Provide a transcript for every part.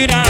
Did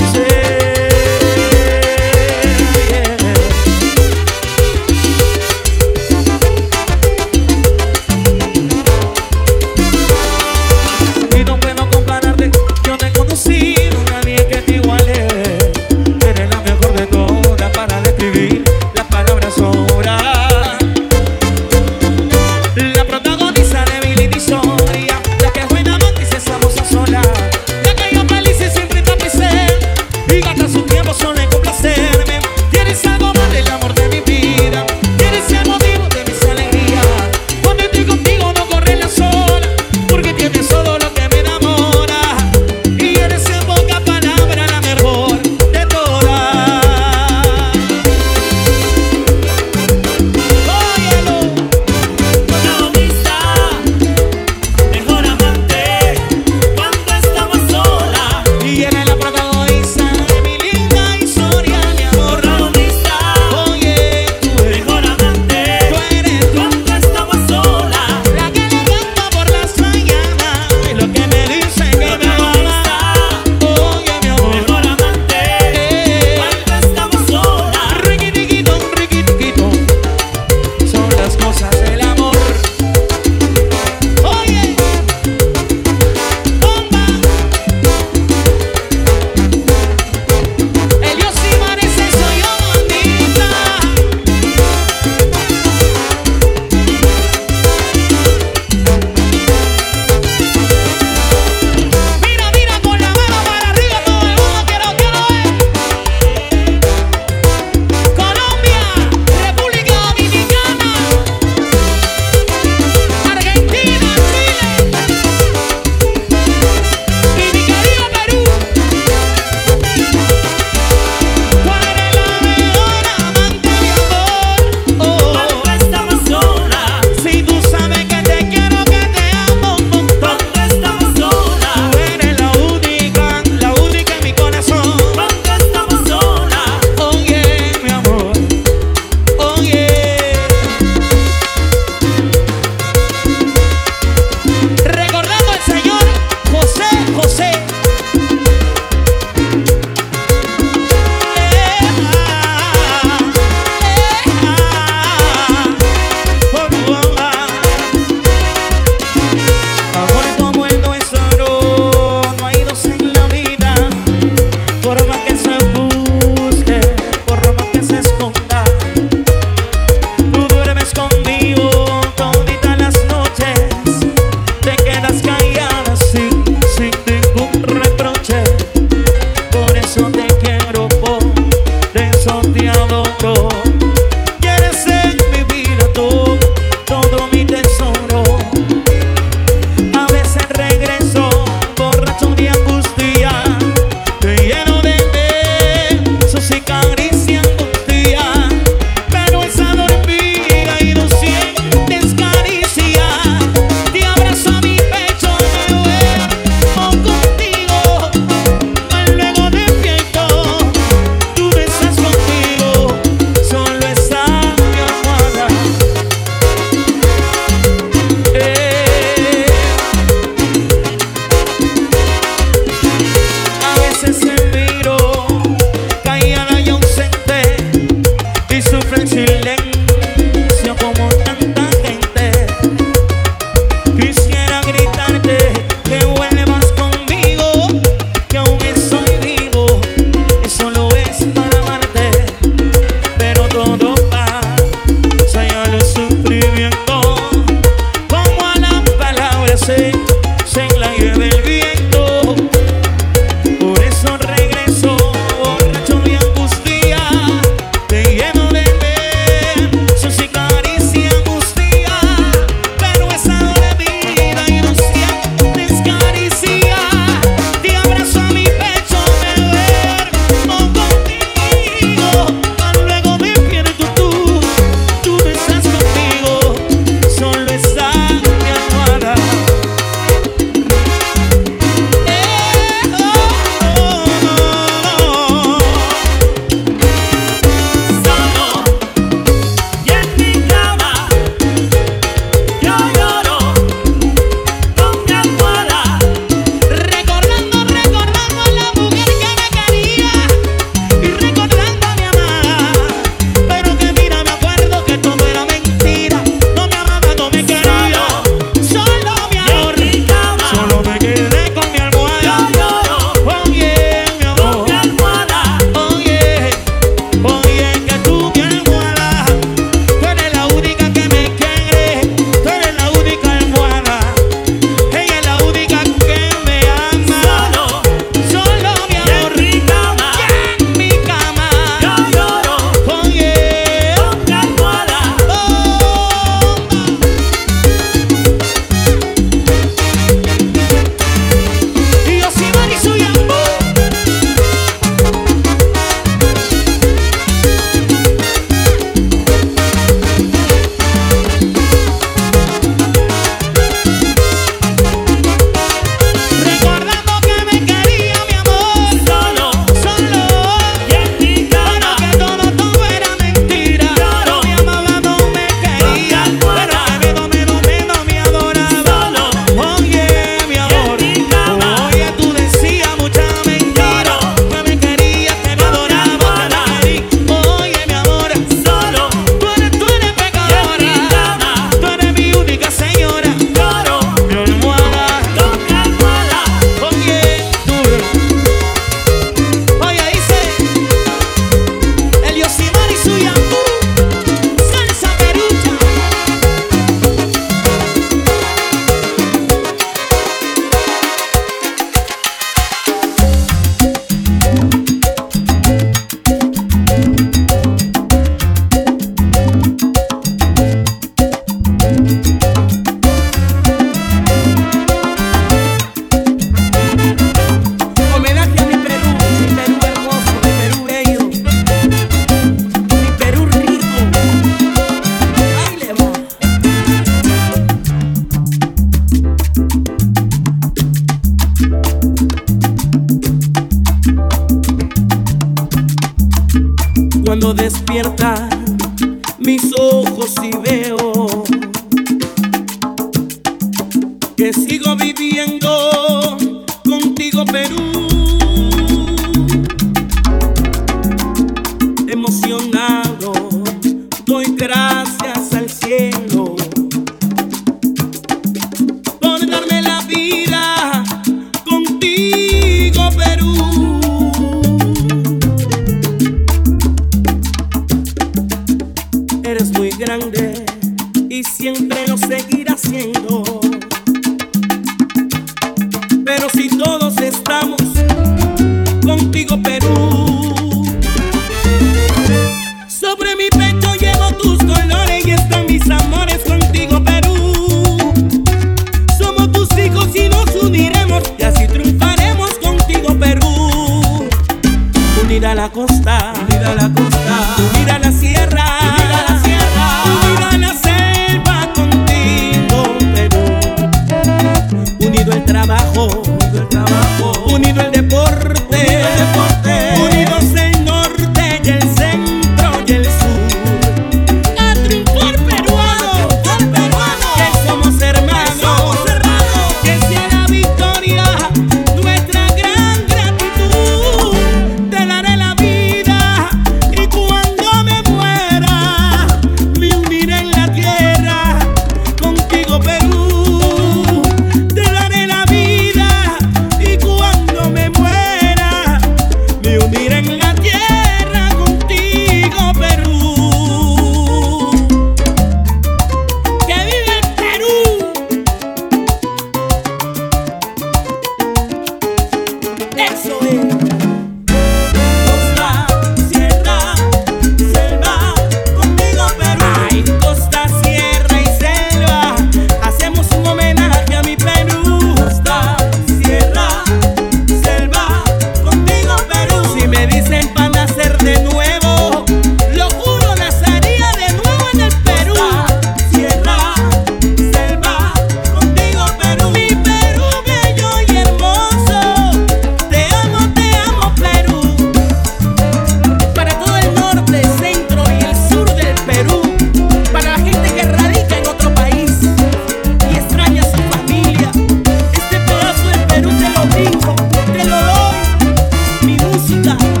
Tú